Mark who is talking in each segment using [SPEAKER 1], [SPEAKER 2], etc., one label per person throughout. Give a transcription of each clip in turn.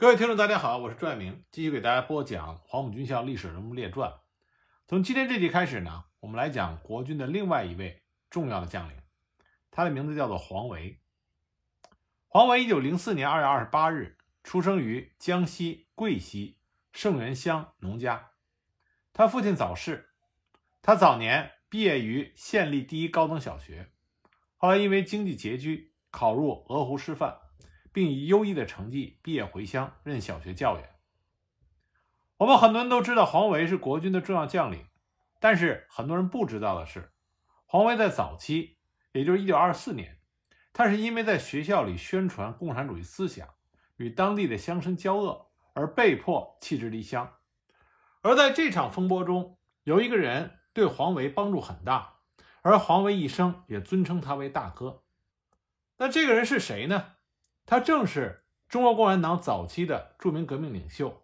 [SPEAKER 1] 各位听众，大家好，我是朱爱明，继续给大家播讲黄埔军校历史人物列传。从今天这集开始呢，我们来讲国军的另外一位重要的将领，他的名字叫做黄维。黄维，一九零四年二月二十八日出生于江西贵溪盛源乡农家。他父亲早逝，他早年毕业于县立第一高等小学，后来因为经济拮据，考入鹅湖师范。并以优异的成绩毕业回乡任小学教员。我们很多人都知道黄维是国军的重要将领，但是很多人不知道的是，黄维在早期，也就是1924年，他是因为在学校里宣传共产主义思想，与当地的乡绅交恶，而被迫弃职离乡。而在这场风波中，有一个人对黄维帮助很大，而黄维一生也尊称他为大哥。那这个人是谁呢？他正是中国共产党早期的著名革命领袖，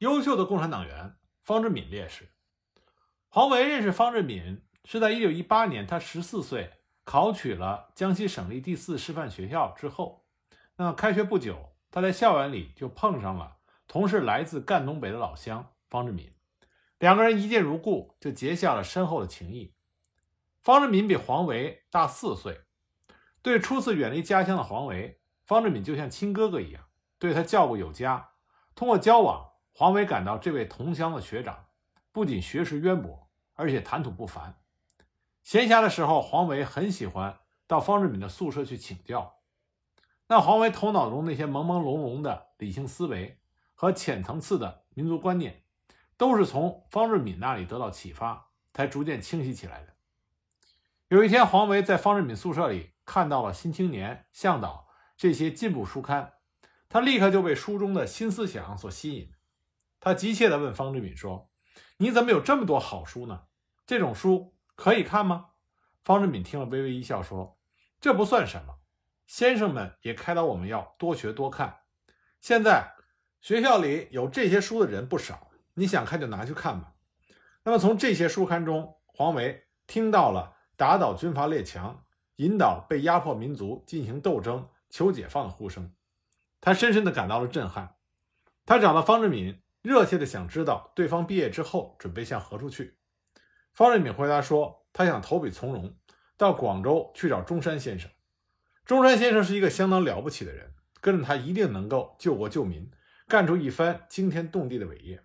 [SPEAKER 1] 优秀的共产党员方志敏烈士。黄维认识方志敏是在1918年，他十四岁考取了江西省立第四师范学校之后。那开学不久，他在校园里就碰上了同是来自赣东北的老乡方志敏，两个人一见如故，就结下了深厚的情谊。方志敏比黄维大四岁，对初次远离家乡的黄维。方志敏就像亲哥哥一样，对他照顾有加。通过交往，黄维感到这位同乡的学长不仅学识渊博，而且谈吐不凡。闲暇的时候，黄维很喜欢到方志敏的宿舍去请教。那黄维头脑中那些朦朦胧胧的理性思维和浅层次的民族观念，都是从方志敏那里得到启发，才逐渐清晰起来的。有一天，黄维在方志敏宿舍里看到了《新青年》向导。这些进步书刊，他立刻就被书中的新思想所吸引。他急切地问方志敏说：“你怎么有这么多好书呢？这种书可以看吗？”方志敏听了，微微一笑说：“这不算什么。先生们也开导我们要多学多看。现在学校里有这些书的人不少，你想看就拿去看吧。”那么从这些书刊中，黄维听到了打倒军阀列强、引导被压迫民族进行斗争。求解放的呼声，他深深地感到了震撼。他找到方志敏，热切地想知道对方毕业之后准备向何处去。方志敏回答说：“他想投笔从戎，到广州去找中山先生。中山先生是一个相当了不起的人，跟着他一定能够救国救民，干出一番惊天动地的伟业。”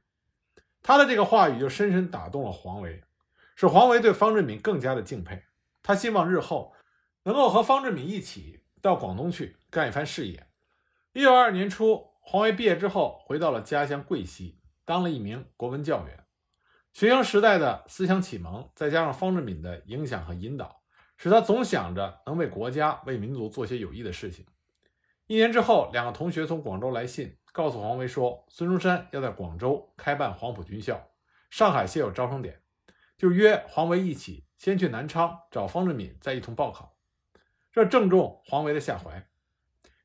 [SPEAKER 1] 他的这个话语就深深打动了黄维，使黄维对方志敏更加的敬佩。他希望日后能够和方志敏一起。到广东去干一番事业。一九二二年初，黄维毕业之后，回到了家乡贵溪，当了一名国文教员。学生时代的思想启蒙，再加上方志敏的影响和引导，使他总想着能为国家、为民族做些有益的事情。一年之后，两个同学从广州来信，告诉黄维说，孙中山要在广州开办黄埔军校，上海现有招生点，就约黄维一起先去南昌找方志敏，再一同报考。这正中黄维的下怀。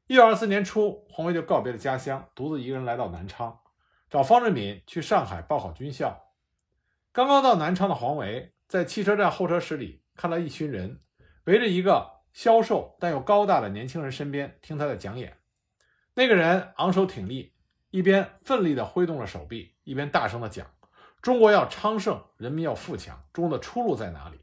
[SPEAKER 1] 一九二四年初，黄维就告别了家乡，独自一个人来到南昌，找方志敏去上海报考军校。刚刚到南昌的黄维，在汽车站候车室里看到一群人围着一个消瘦但又高大的年轻人身边听他的讲演。那个人昂首挺立，一边奋力地挥动着手臂，一边大声地讲：“中国要昌盛，人民要富强，中国的出路在哪里？”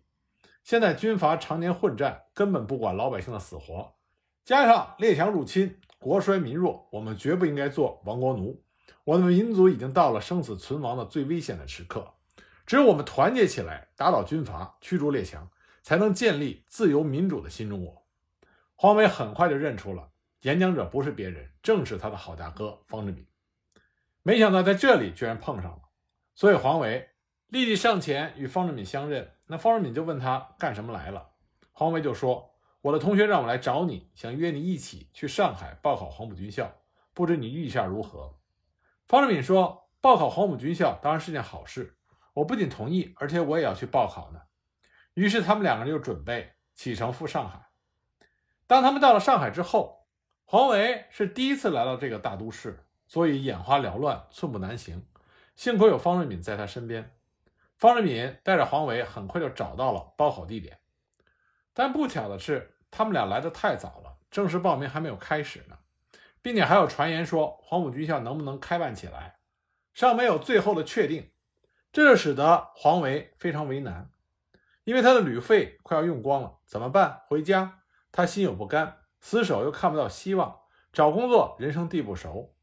[SPEAKER 1] 现在军阀常年混战，根本不管老百姓的死活，加上列强入侵，国衰民弱，我们绝不应该做亡国奴。我们民族已经到了生死存亡的最危险的时刻，只有我们团结起来，打倒军阀，驱逐列强，才能建立自由民主的新中国。黄维很快就认出了演讲者不是别人，正是他的好大哥方志敏。没想到在这里居然碰上了，所以黄维立即上前与方志敏相认。那方志敏就问他干什么来了，黄维就说：“我的同学让我来找你，想约你一起去上海报考黄埔军校，不知你意下如何？”方志敏说：“报考黄埔军校当然是件好事，我不仅同意，而且我也要去报考呢。”于是他们两个人就准备启程赴上海。当他们到了上海之后，黄维是第一次来到这个大都市，所以眼花缭乱，寸步难行。幸亏有方志敏在他身边。方志敏带着黄维很快就找到了报考地点，但不巧的是，他们俩来的太早了，正式报名还没有开始呢。并且还有传言说黄埔军校能不能开办起来，尚没有最后的确定，这就使得黄维非常为难，因为他的旅费快要用光了，怎么办？回家他心有不甘，死守又看不到希望，找工作人生地不熟。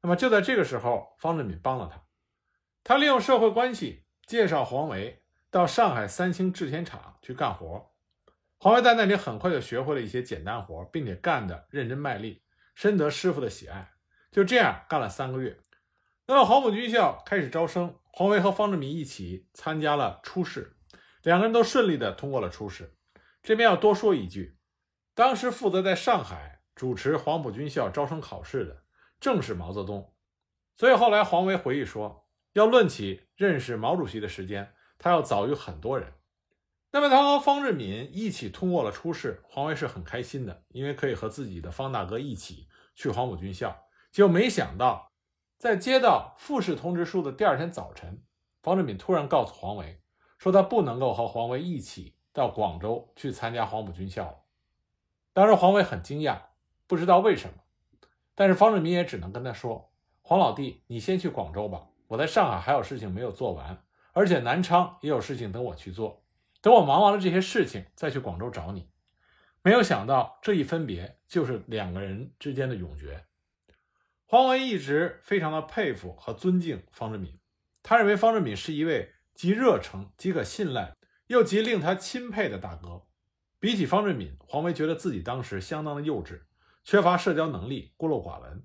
[SPEAKER 1] 那么就在这个时候，方志敏帮了他，他利用社会关系介绍黄维到上海三星制铁厂去干活。黄维在那里很快就学会了一些简单活，并且干得认真卖力。深得师傅的喜爱，就这样干了三个月。那么黄埔军校开始招生，黄维和方志敏一起参加了初试，两个人都顺利的通过了初试。这边要多说一句，当时负责在上海主持黄埔军校招生考试的正是毛泽东，所以后来黄维回忆说，要论起认识毛主席的时间，他要早于很多人。那么他和方志敏一起通过了初试，黄维是很开心的，因为可以和自己的方大哥一起去黄埔军校。就没想到，在接到复试通知书的第二天早晨，方志敏突然告诉黄维，说他不能够和黄维一起到广州去参加黄埔军校了。当时黄维很惊讶，不知道为什么，但是方志敏也只能跟他说：“黄老弟，你先去广州吧，我在上海还有事情没有做完，而且南昌也有事情等我去做。”等我忙完了这些事情，再去广州找你。没有想到这一分别就是两个人之间的永诀。黄维一直非常的佩服和尊敬方志敏，他认为方志敏是一位极热诚、极可信赖又极令他钦佩的大哥。比起方志敏，黄维觉得自己当时相当的幼稚，缺乏社交能力，孤陋寡闻。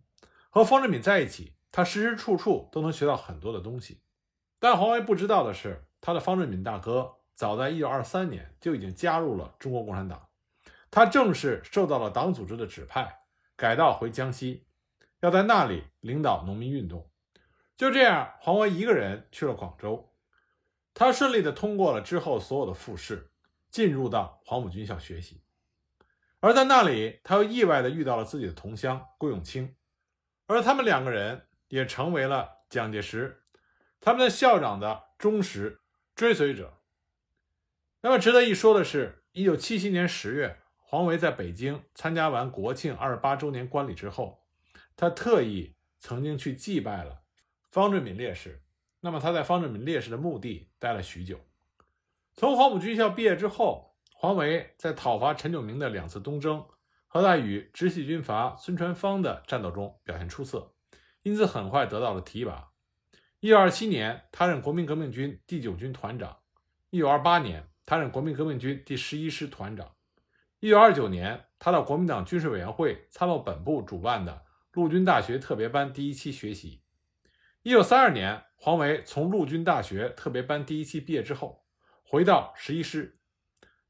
[SPEAKER 1] 和方志敏在一起，他时时处处都能学到很多的东西。但黄维不知道的是，他的方志敏大哥。早在一九二三年就已经加入了中国共产党，他正式受到了党组织的指派，改道回江西，要在那里领导农民运动。就这样，黄维一个人去了广州，他顺利的通过了之后所有的复试，进入到黄埔军校学习。而在那里，他又意外的遇到了自己的同乡顾永清，而他们两个人也成为了蒋介石他们的校长的忠实追随者。那么值得一说的是，一九七七年十月，黄维在北京参加完国庆二十八周年观礼之后，他特意曾经去祭拜了方志敏烈士。那么他在方志敏烈士的墓地待了许久。从黄埔军校毕业之后，黄维在讨伐陈炯明的两次东征和在与直系军阀孙传芳的战斗中表现出色，因此很快得到了提拔。一九二七年，他任国民革命军第九军团长。一九二八年。他任国民革命军第十一师团长。一九二九年，他到国民党军事委员会参谋本部主办的陆军大学特别班第一期学习。一九三二年，黄维从陆军大学特别班第一期毕业之后，回到十一师。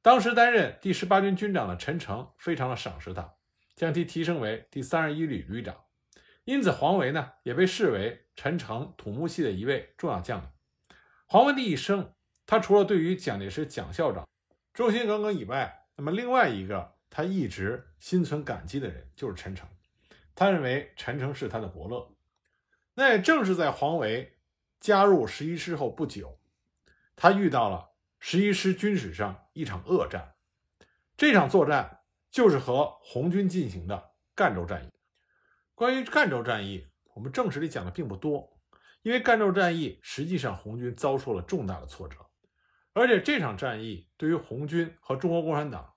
[SPEAKER 1] 当时担任第十八军军长的陈诚非常的赏识他，将其提升为第三十一旅旅长。因此，黄维呢也被视为陈诚土木系的一位重要将领。黄维的一生。他除了对于蒋介石蒋校长忠心耿耿以外，那么另外一个他一直心存感激的人就是陈诚。他认为陈诚是他的伯乐。那也正是在黄维加入十一师后不久，他遇到了十一师军史上一场恶战。这场作战就是和红军进行的赣州战役。关于赣州战役，我们正史里讲的并不多，因为赣州战役实际上红军遭受了重大的挫折。而且这场战役对于红军和中国共产党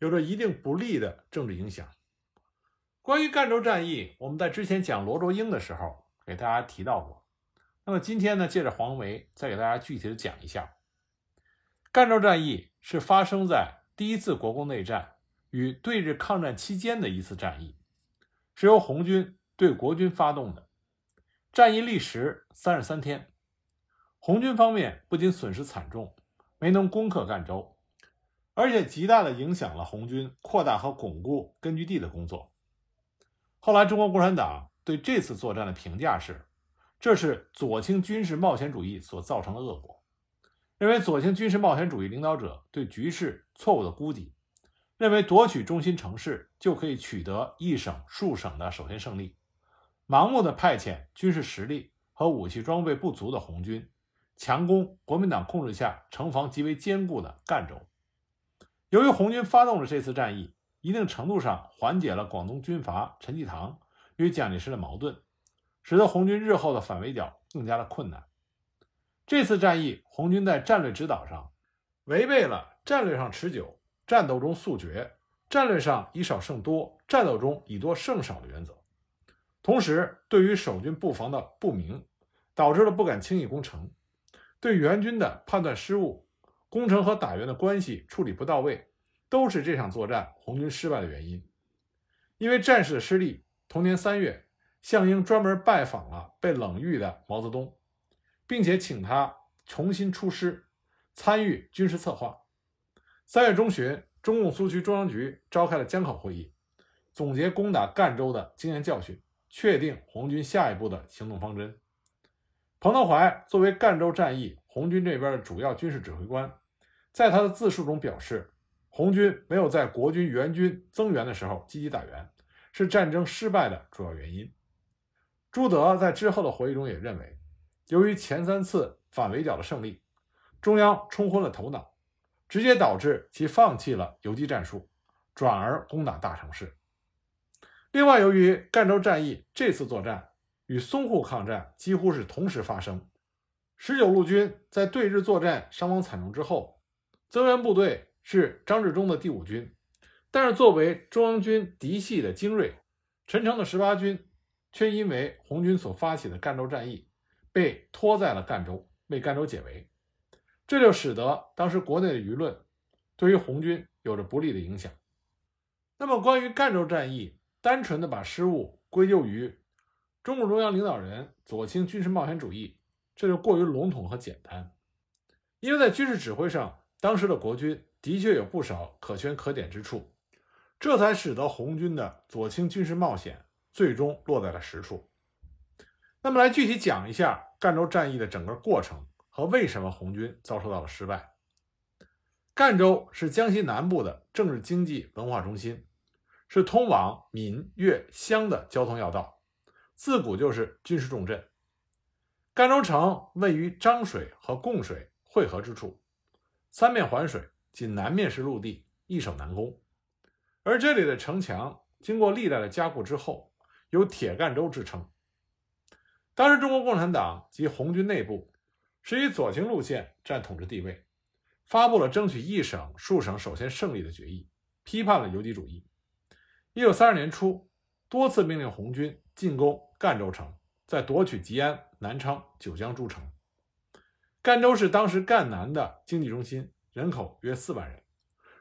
[SPEAKER 1] 有着一定不利的政治影响。关于赣州战役，我们在之前讲罗卓英的时候给大家提到过。那么今天呢，借着黄维再给大家具体的讲一下，赣州战役是发生在第一次国共内战与对日抗战期间的一次战役，是由红军对国军发动的。战役历时三十三天，红军方面不仅损失惨重。没能攻克赣州，而且极大的影响了红军扩大和巩固根据地的工作。后来，中国共产党对这次作战的评价是：这是左倾军事冒险主义所造成的恶果。认为左倾军事冒险主义领导者对局势错误的估计，认为夺取中心城市就可以取得一省数省的首先胜利，盲目的派遣军事实力和武器装备不足的红军。强攻国民党控制下城防极为坚固的赣州。由于红军发动了这次战役，一定程度上缓解了广东军阀陈济棠与蒋介石的矛盾，使得红军日后的反围剿更加的困难。这次战役，红军在战略指导上违背了战略上持久、战斗中速决、战略上以少胜多、战斗中以多胜少的原则。同时，对于守军布防的不明，导致了不敢轻易攻城；对援军的判断失误、攻城和打援的关系处理不到位，都是这场作战红军失败的原因。因为战事的失利，同年三月，项英专门拜访了被冷遇的毛泽东。并且请他重新出师，参与军事策划。三月中旬，中共苏区中央局召开了江口会议，总结攻打赣州的经验教训，确定红军下一步的行动方针。彭德怀作为赣州战役红军这边的主要军事指挥官，在他的自述中表示，红军没有在国军援军增援的时候积极打援，是战争失败的主要原因。朱德在之后的回忆中也认为。由于前三次反围剿的胜利，中央冲昏了头脑，直接导致其放弃了游击战术，转而攻打大城市。另外，由于赣州战役这次作战与淞沪抗战几乎是同时发生，十九路军在对日作战伤亡惨重之后，增援部队是张治中的第五军，但是作为中央军嫡系的精锐，陈诚的十八军却因为红军所发起的赣州战役。被拖在了赣州，为赣州解围，这就使得当时国内的舆论对于红军有着不利的影响。那么，关于赣州战役，单纯的把失误归咎于中共中央领导人左倾军事冒险主义，这就过于笼统和简单。因为在军事指挥上，当时的国军的确有不少可圈可点之处，这才使得红军的左倾军事冒险最终落在了实处。那么，来具体讲一下赣州战役的整个过程和为什么红军遭受到了失败。赣州是江西南部的政治、经济、文化中心，是通往闽、粤、湘的交通要道，自古就是军事重镇。赣州城位于漳水和贡水汇合之处，三面环水，仅南面是陆地，易守难攻。而这里的城墙经过历代的加固之后，有“铁赣州”之称。当时，中国共产党及红军内部是以左倾路线占统治地位，发布了争取一省数省首先胜利的决议，批判了游击主义。一九三二年初，多次命令红军进攻赣州城，再夺取吉安、南昌、九江诸城。赣州是当时赣南的经济中心，人口约四万人。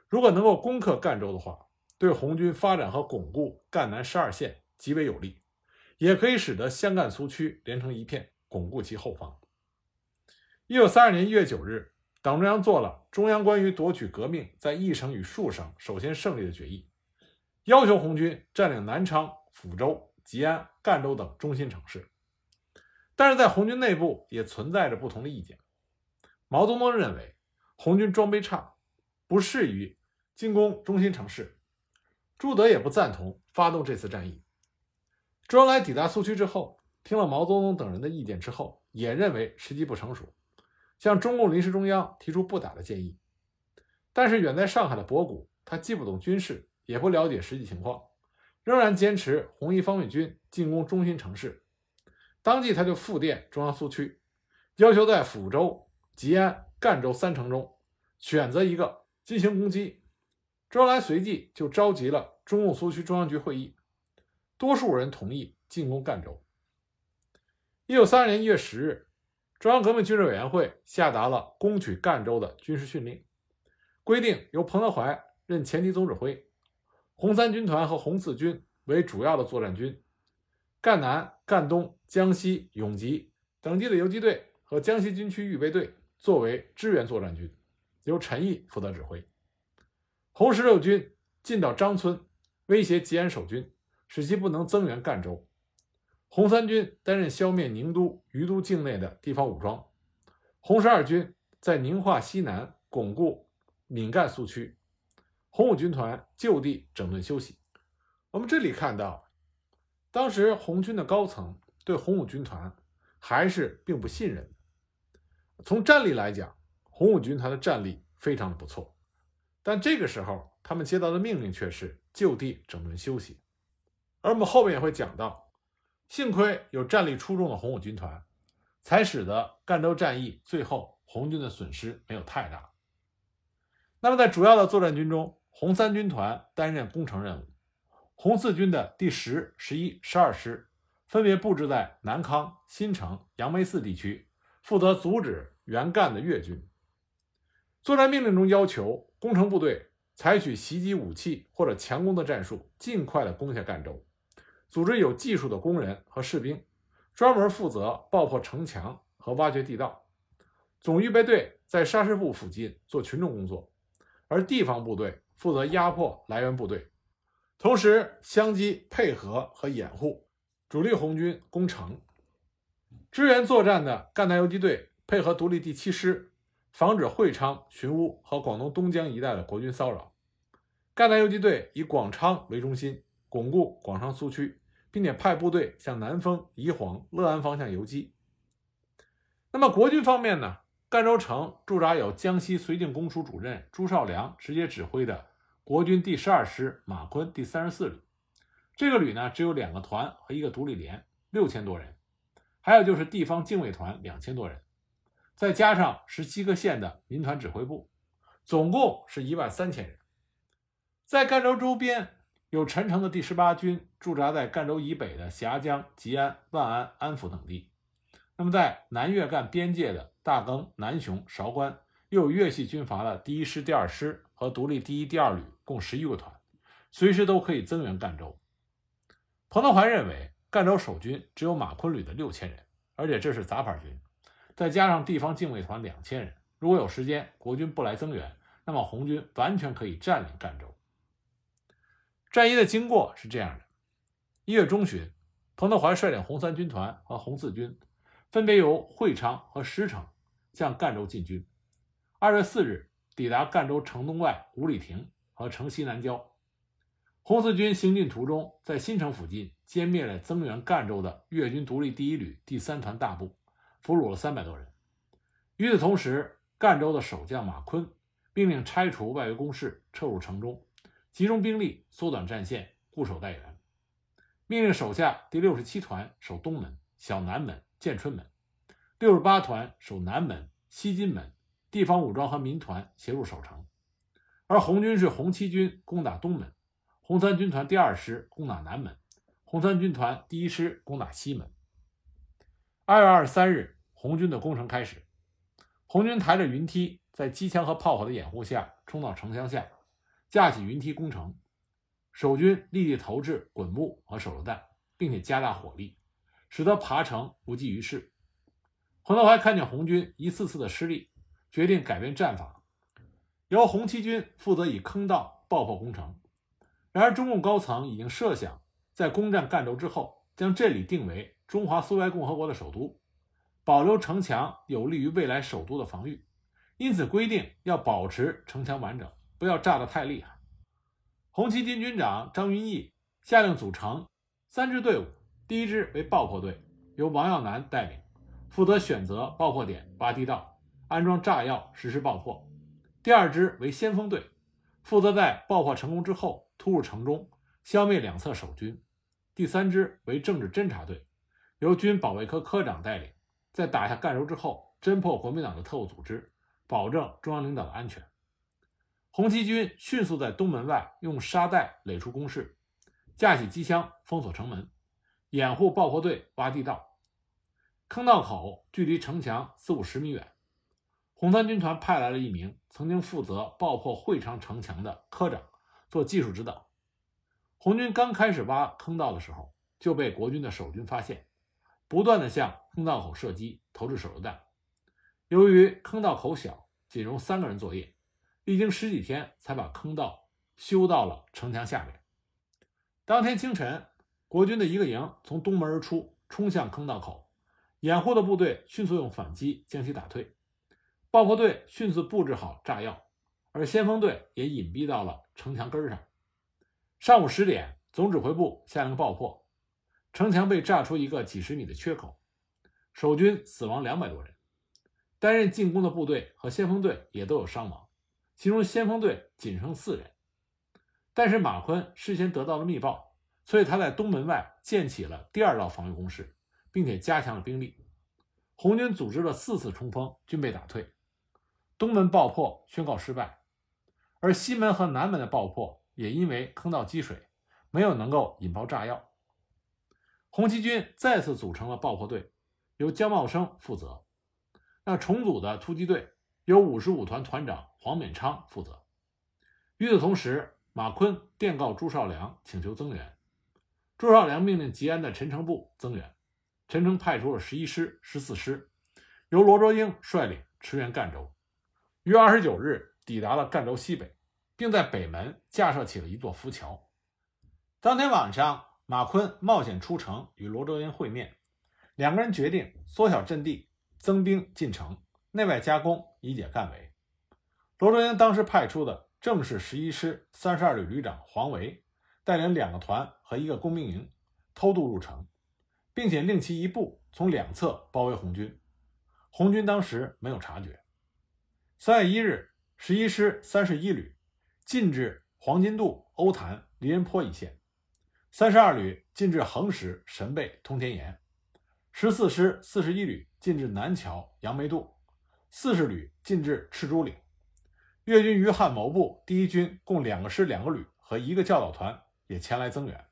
[SPEAKER 1] 如果能够攻克赣州的话，对红军发展和巩固赣南十二县极为有利。也可以使得湘赣苏区连成一片，巩固其后方。一九三二年一月九日，党中央做了中央关于夺取革命在一省与数省首先胜利的决议，要求红军占领南昌、抚州、吉安、赣州等中心城市。但是在红军内部也存在着不同的意见。毛泽东认为红军装备差，不适于进攻中心城市；朱德也不赞同发动这次战役。周恩来抵达苏区之后，听了毛泽东等人的意见之后，也认为时机不成熟，向中共临时中央提出不打的建议。但是远在上海的博古，他既不懂军事，也不了解实际情况，仍然坚持红一方面军进攻中心城市。当即他就复电中央苏区，要求在抚州、吉安、赣州三城中选择一个进行攻击。周恩来随即就召集了中共苏区中央局会议。多数人同意进攻赣州。一九三二年一月十日，中央革命军事委员会下达了攻取赣州的军事训令，规定由彭德怀任前敌总指挥，红三军团和红四军为主要的作战军，赣南、赣东、江西、永吉等地的游击队和江西军区预备队作为支援作战军，由陈毅负责指挥。红十六军进到张村，威胁吉安守军。使其不能增援赣州，红三军担任消灭宁都、于都境内的地方武装，红十二军在宁化西南巩固闽赣苏区，红五军团就地整顿休息。我们这里看到，当时红军的高层对红五军团还是并不信任。从战力来讲，红五军团的战力非常的不错，但这个时候他们接到的命令却是就地整顿休息。而我们后面也会讲到，幸亏有战力出众的红五军团，才使得赣州战役最后红军的损失没有太大。那么在主要的作战军中，红三军团担任攻城任务，红四军的第十、十一、十二师分别布置在南康、新城、杨梅寺地区，负责阻止原赣的越军。作战命令中要求攻城部队采取袭击武器或者强攻的战术，尽快的攻下赣州。组织有技术的工人和士兵，专门负责爆破城墙和挖掘地道。总预备队在沙市部附近做群众工作，而地方部队负责压迫来源部队，同时相机配合和掩护主力红军攻城。支援作战的赣南游击队配合独立第七师，防止会昌、寻乌和广东东江一带的国军骚扰。赣南游击队以广昌为中心，巩固广昌苏区。并且派部队向南丰、宜黄、乐安方向游击。那么国军方面呢？赣州城驻扎有江西绥靖公署主任朱绍良直接指挥的国军第十二师马坤第三十四旅。这个旅呢，只有两个团和一个独立连，六千多人。还有就是地方警卫团两千多人，再加上十七个县的民团指挥部，总共是一万三千人。在赣州周边。有陈诚的第十八军驻扎在赣州以北的峡江、吉安、万安、安抚等地。那么，在南粤赣边界的大庚、南雄、韶关，又有粤系军阀的第一师、第二师和独立第一、第二旅，共十一个团，随时都可以增援赣州。彭德怀认为，赣州守军只有马坤旅的六千人，而且这是杂牌军，再加上地方警卫团两千人，如果有时间，国军不来增援，那么红军完全可以占领赣州。战役的经过是这样的：一月中旬，彭德怀率领红三军团和红四军，分别由会昌和石城向赣州进军。二月四日，抵达赣州城东外五里亭和城西南郊。红四军行进途中，在新城附近歼灭了增援赣州的粤军独立第一旅第三团大部，俘虏了三百多人。与此同时，赣州的守将马坤命令拆除外围工事，撤入城中。集中兵力，缩短战线，固守待援。命令手下第六十七团守东门、小南门、建春门；六十八团守南门、西金门。地方武装和民团协助守城。而红军是红七军攻打东门，红三军团第二师攻打南门，红三军团第一师攻打西门。二月二十三日，红军的攻城开始。红军抬着云梯，在机枪和炮火的掩护下，冲到城墙下。架起云梯攻城，守军立即投掷滚木和手榴弹，并且加大火力，使得爬城无济于事。彭德怀看见红军一次次的失利，决定改变战法，由红七军负责以坑道爆破攻城。然而，中共高层已经设想，在攻占赣州之后，将这里定为中华苏维埃共和国的首都，保留城墙有利于未来首都的防御，因此规定要保持城墙完整。不要炸得太厉害。红七军军长张云逸下令组成三支队伍，第一支为爆破队，由王耀南带领，负责选择爆破点、挖地道、安装炸药、实施爆破；第二支为先锋队，负责在爆破成功之后突入城中，消灭两侧守军；第三支为政治侦察队，由军保卫科科长带领，在打下赣州之后侦破国民党的特务组织，保证中央领导的安全。红七军迅速在东门外用沙袋垒出工事，架起机枪封锁城门，掩护爆破队挖地道。坑道口距离城墙四五十米远。红三军团派来了一名曾经负责爆破会昌城墙的科长做技术指导。红军刚开始挖坑道的时候，就被国军的守军发现，不断的向坑道口射击、投掷手榴弹。由于坑道口小，仅容三个人作业。历经十几天，才把坑道修到了城墙下面。当天清晨，国军的一个营从东门而出，冲向坑道口，掩护的部队迅速用反击将其打退。爆破队迅速布置好炸药，而先锋队也隐蔽到了城墙根上。上午十点，总指挥部下令爆破，城墙被炸出一个几十米的缺口，守军死亡两百多人，担任进攻的部队和先锋队也都有伤亡。其中先锋队仅剩四人，但是马坤事先得到了密报，所以他在东门外建起了第二道防御工事，并且加强了兵力。红军组织了四次冲锋，均被打退。东门爆破宣告失败，而西门和南门的爆破也因为坑道积水，没有能够引爆炸药。红七军再次组成了爆破队，由姜茂生负责。那重组的突击队由五十五团团长黄勉昌负责。与此同时，马坤电告朱绍良请求增援，朱绍良命令吉安的陈诚部增援。陈诚派出了十一师、十四师，由罗卓英率领驰援赣州。于二十九日抵达了赣州西北，并在北门架设起了一座浮桥。当天晚上，马坤冒险出城与罗卓英会面，两个人决定缩小阵地，增兵进城，内外夹攻，以解赣围。罗卓英当时派出的正是十一师三十二旅旅长黄维，带领两个团和一个工兵营，偷渡入城，并且令其一部从两侧包围红军。红军当时没有察觉。三月一日，十一师三十一旅进至黄金渡、欧潭、离人坡一线；三十二旅进至横石、神背、通天岩；十四师四十一旅进至南桥、杨梅渡；四十旅进至赤竹岭。粤军余汉谋部第一军共两个师、两个旅和一个教导团也前来增援。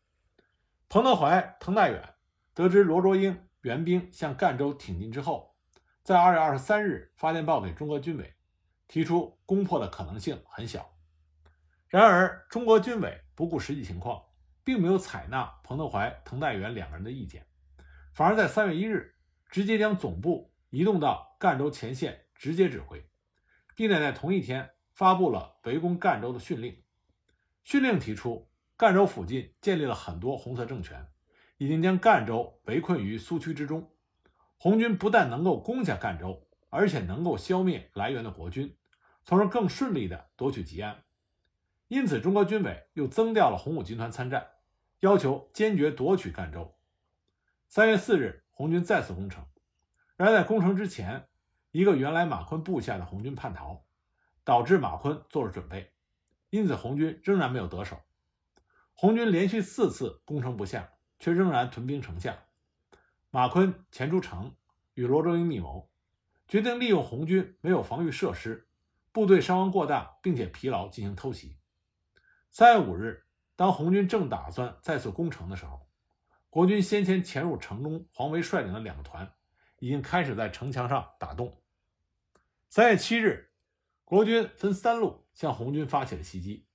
[SPEAKER 1] 彭德怀、滕代远得知罗卓英援兵向赣州挺进之后，在二月二十三日发电报给中国军委。提出攻破的可能性很小，然而中国军委不顾实际情况，并没有采纳彭德怀、滕代远两个人的意见，反而在三月一日直接将总部移动到赣州前线直接指挥，并且在同一天发布了围攻赣州的训令。训令提出，赣州附近建立了很多红色政权，已经将赣州围困于苏区之中，红军不但能够攻下赣州，而且能够消灭来源的国军。从而更顺利地夺取吉安，因此中国军委又增调了红五军团参战，要求坚决夺取赣州。三月四日，红军再次攻城，然而在攻城之前，一个原来马坤部下的红军叛逃，导致马坤做了准备，因此红军仍然没有得手。红军连续四次攻城不下，却仍然屯兵城下。马坤潜出城与罗卓英密谋，决定利用红军没有防御设施。部队伤亡过大，并且疲劳，进行偷袭。三月五日，当红军正打算再次攻城的时候，国军先前潜入城中，黄维率领的两个团已经开始在城墙上打洞。三月七日，国军分三路向红军发起了袭击。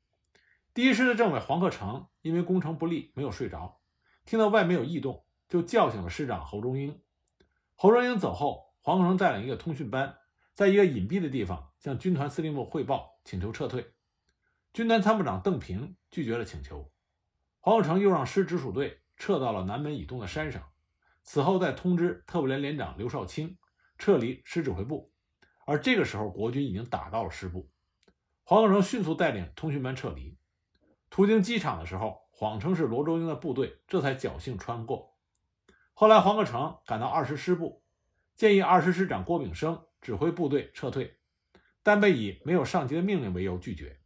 [SPEAKER 1] 第一师的政委黄克诚因为攻城不利，没有睡着，听到外面有异动，就叫醒了师长侯中英。侯中英走后，黄克诚带领一个通讯班。在一个隐蔽的地方向军团司令部汇报，请求撤退。军团参谋长邓平拒绝了请求。黄克诚又让师直属队撤到了南门以东的山上，此后再通知特务连连长刘少卿撤离师指挥部。而这个时候，国军已经打到了师部。黄克诚迅速带领通讯班撤离。途经机场的时候，谎称是罗周英的部队，这才侥幸穿过。后来，黄克诚赶到二十师部，建议二师师长郭炳生。指挥部队撤退，但被以没有上级的命令为由拒绝。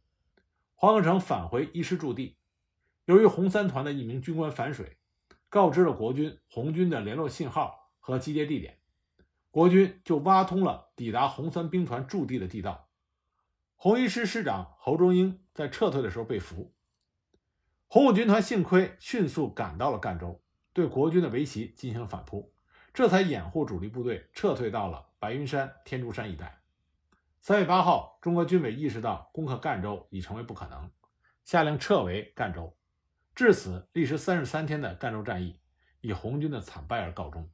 [SPEAKER 1] 黄克诚返回一师驻地，由于红三团的一名军官反水，告知了国军红军的联络信号和集结地点，国军就挖通了抵达红三兵团驻地的地道。红一师师长侯中英在撤退的时候被俘，红五军团幸亏迅速赶到了赣州，对国军的围袭进行了反扑，这才掩护主力部队撤退到了。白云山、天竺山一带。三月八号，中国军委意识到攻克赣州已成为不可能，下令撤围赣州。至此，历时三十三天的赣州战役以红军的惨败而告终。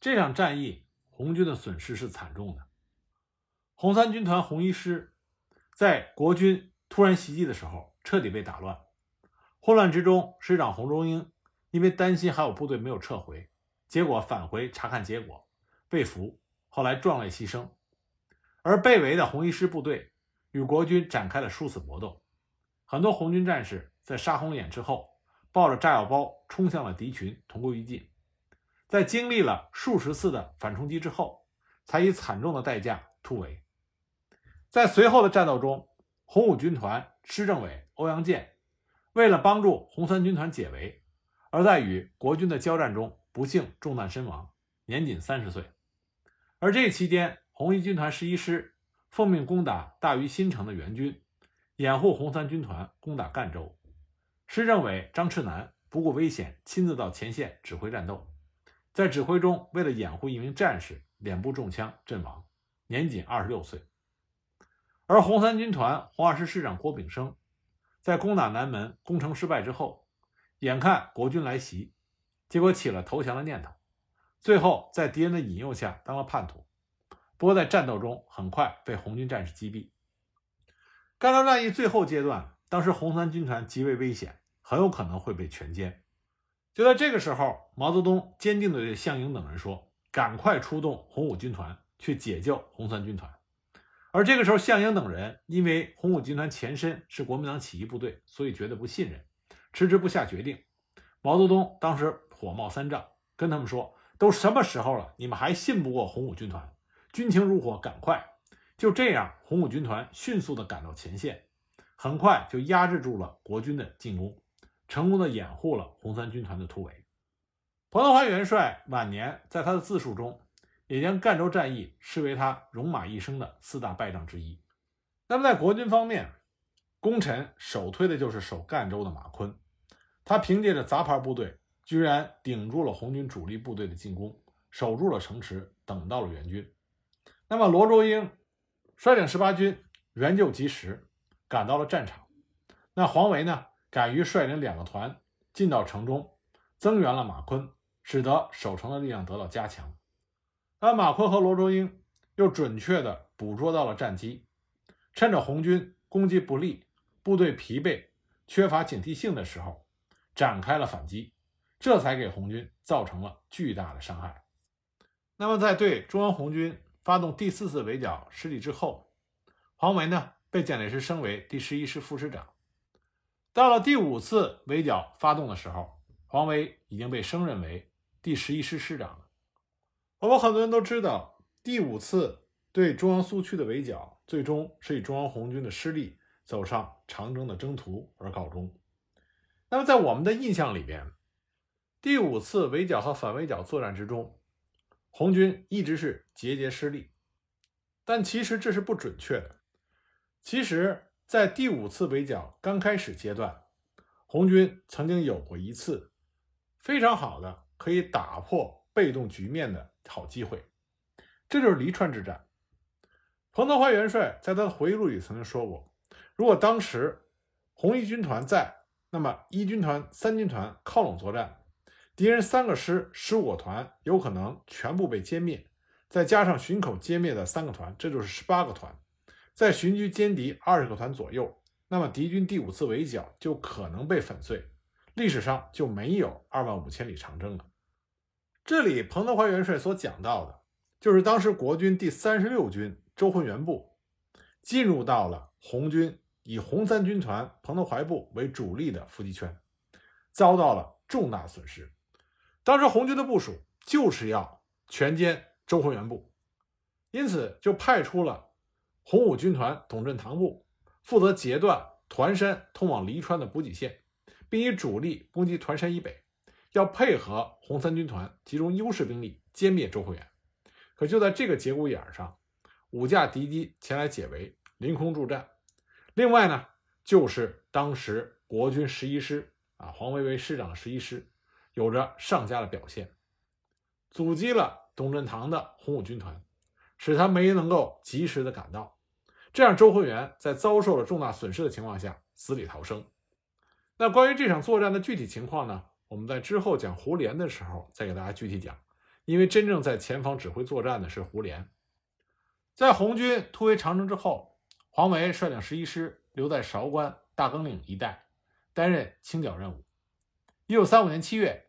[SPEAKER 1] 这场战役，红军的损失是惨重的。红三军团红一师在国军突然袭击的时候，彻底被打乱。混乱之中，师长洪中英因为担心还有部队没有撤回，结果返回查看结果，被俘。后来壮烈牺牲，而被围的红一师部队与国军展开了殊死搏斗。很多红军战士在杀红眼之后，抱着炸药包冲向了敌群，同归于尽。在经历了数十次的反冲击之后，才以惨重的代价突围。在随后的战斗中，红五军团师政委欧阳健为了帮助红三军团解围，而在与国军的交战中不幸中弹身亡，年仅三十岁。而这期间，红一军团十一师奉命攻打大于新城的援军，掩护红三军团攻打赣州。师政委张赤南不顾危险，亲自到前线指挥战斗。在指挥中，为了掩护一名战士，脸部中枪阵亡，年仅二十六岁。而红三军团红二师师长郭炳生，在攻打南门攻城失败之后，眼看国军来袭，结果起了投降的念头，最后在敌人的引诱下当了叛徒。不过在战斗中很快被红军战士击毙。赣州战役最后阶段，当时红三军团极为危险，很有可能会被全歼。就在这个时候，毛泽东坚定地对项英等人说：“赶快出动红五军团去解救红三军团。”而这个时候，项英等人因为红五军团前身是国民党起义部队，所以觉得不信任，迟迟不下决定。毛泽东当时火冒三丈，跟他们说：“都什么时候了，你们还信不过红五军团？军情如火，赶快！”就这样，红五军团迅速地赶到前线，很快就压制住了国军的进攻，成功的掩护了红三军团的突围。彭德怀元帅晚年在他的自述中。也将赣州战役视为他戎马一生的四大败仗之一。那么在国军方面，功臣首推的就是守赣州的马坤，他凭借着杂牌部队，居然顶住了红军主力部队的进攻，守住了城池，等到了援军。那么罗卓英率领十八军援救及时，赶到了战场。那黄维呢，敢于率领两个团进到城中，增援了马坤，使得守城的力量得到加强。而马坤和罗卓英又准确地捕捉到了战机，趁着红军攻击不利、部队疲惫、缺乏警惕性的时候，展开了反击，这才给红军造成了巨大的伤害。那么，在对中央红军发动第四次围剿失利之后，黄维呢被蒋介石升为第十一师副师长。到了第五次围剿发动的时候，黄维已经被升任为第十一师师长了。我们很多人都知道，第五次对中央苏区的围剿，最终是以中央红军的失利走上长征的征途而告终。那么，在我们的印象里边，第五次围剿和反围剿作战之中，红军一直是节节失利。但其实这是不准确的。其实，在第五次围剿刚开始阶段，红军曾经有过一次非常好的可以打破被动局面的。好机会，这就是黎川之战。彭德怀元帅在他的回忆录里曾经说过：“如果当时红一军团在，那么一军团、三军团靠拢作战，敌人三个师、十五个团有可能全部被歼灭，再加上巡口歼灭的三个团，这就是十八个团，在巡狙歼敌二十个团左右，那么敌军第五次围剿就可能被粉碎，历史上就没有二万五千里长征了。”这里彭德怀元帅所讲到的，就是当时国军第三十六军周浑元部进入到了红军以红三军团彭德怀部为主力的伏击圈，遭到了重大损失。当时红军的部署就是要全歼周浑元部，因此就派出了红五军团董振堂部负责截断团山通往黎川的补给线，并以主力攻击团山以北。要配合红三军团集中优势兵力歼灭周浑元，可就在这个节骨眼上，五架敌机前来解围，凌空助战。另外呢，就是当时国军十一师啊，黄维为师长的十一师，有着上佳的表现，阻击了董振堂的红五军团，使他没能够及时的赶到。这样，周浑元在遭受了重大损失的情况下死里逃生。那关于这场作战的具体情况呢？我们在之后讲胡琏的时候再给大家具体讲，因为真正在前方指挥作战的是胡琏。在红军突围长城之后，黄维率领十一师留在韶关大更岭一带，担任清剿任务。一九三五年七月，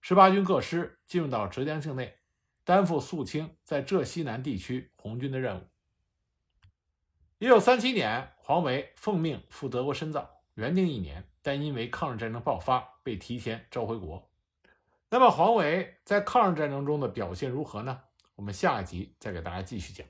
[SPEAKER 1] 十八军各师进入到浙江境内，担负肃清在浙西南地区红军的任务。一九三七年，黄维奉命赴德国深造，原定一年。但因为抗日战争爆发，被提前召回国。那么黄维在抗日战争中的表现如何呢？我们下一集再给大家继续讲。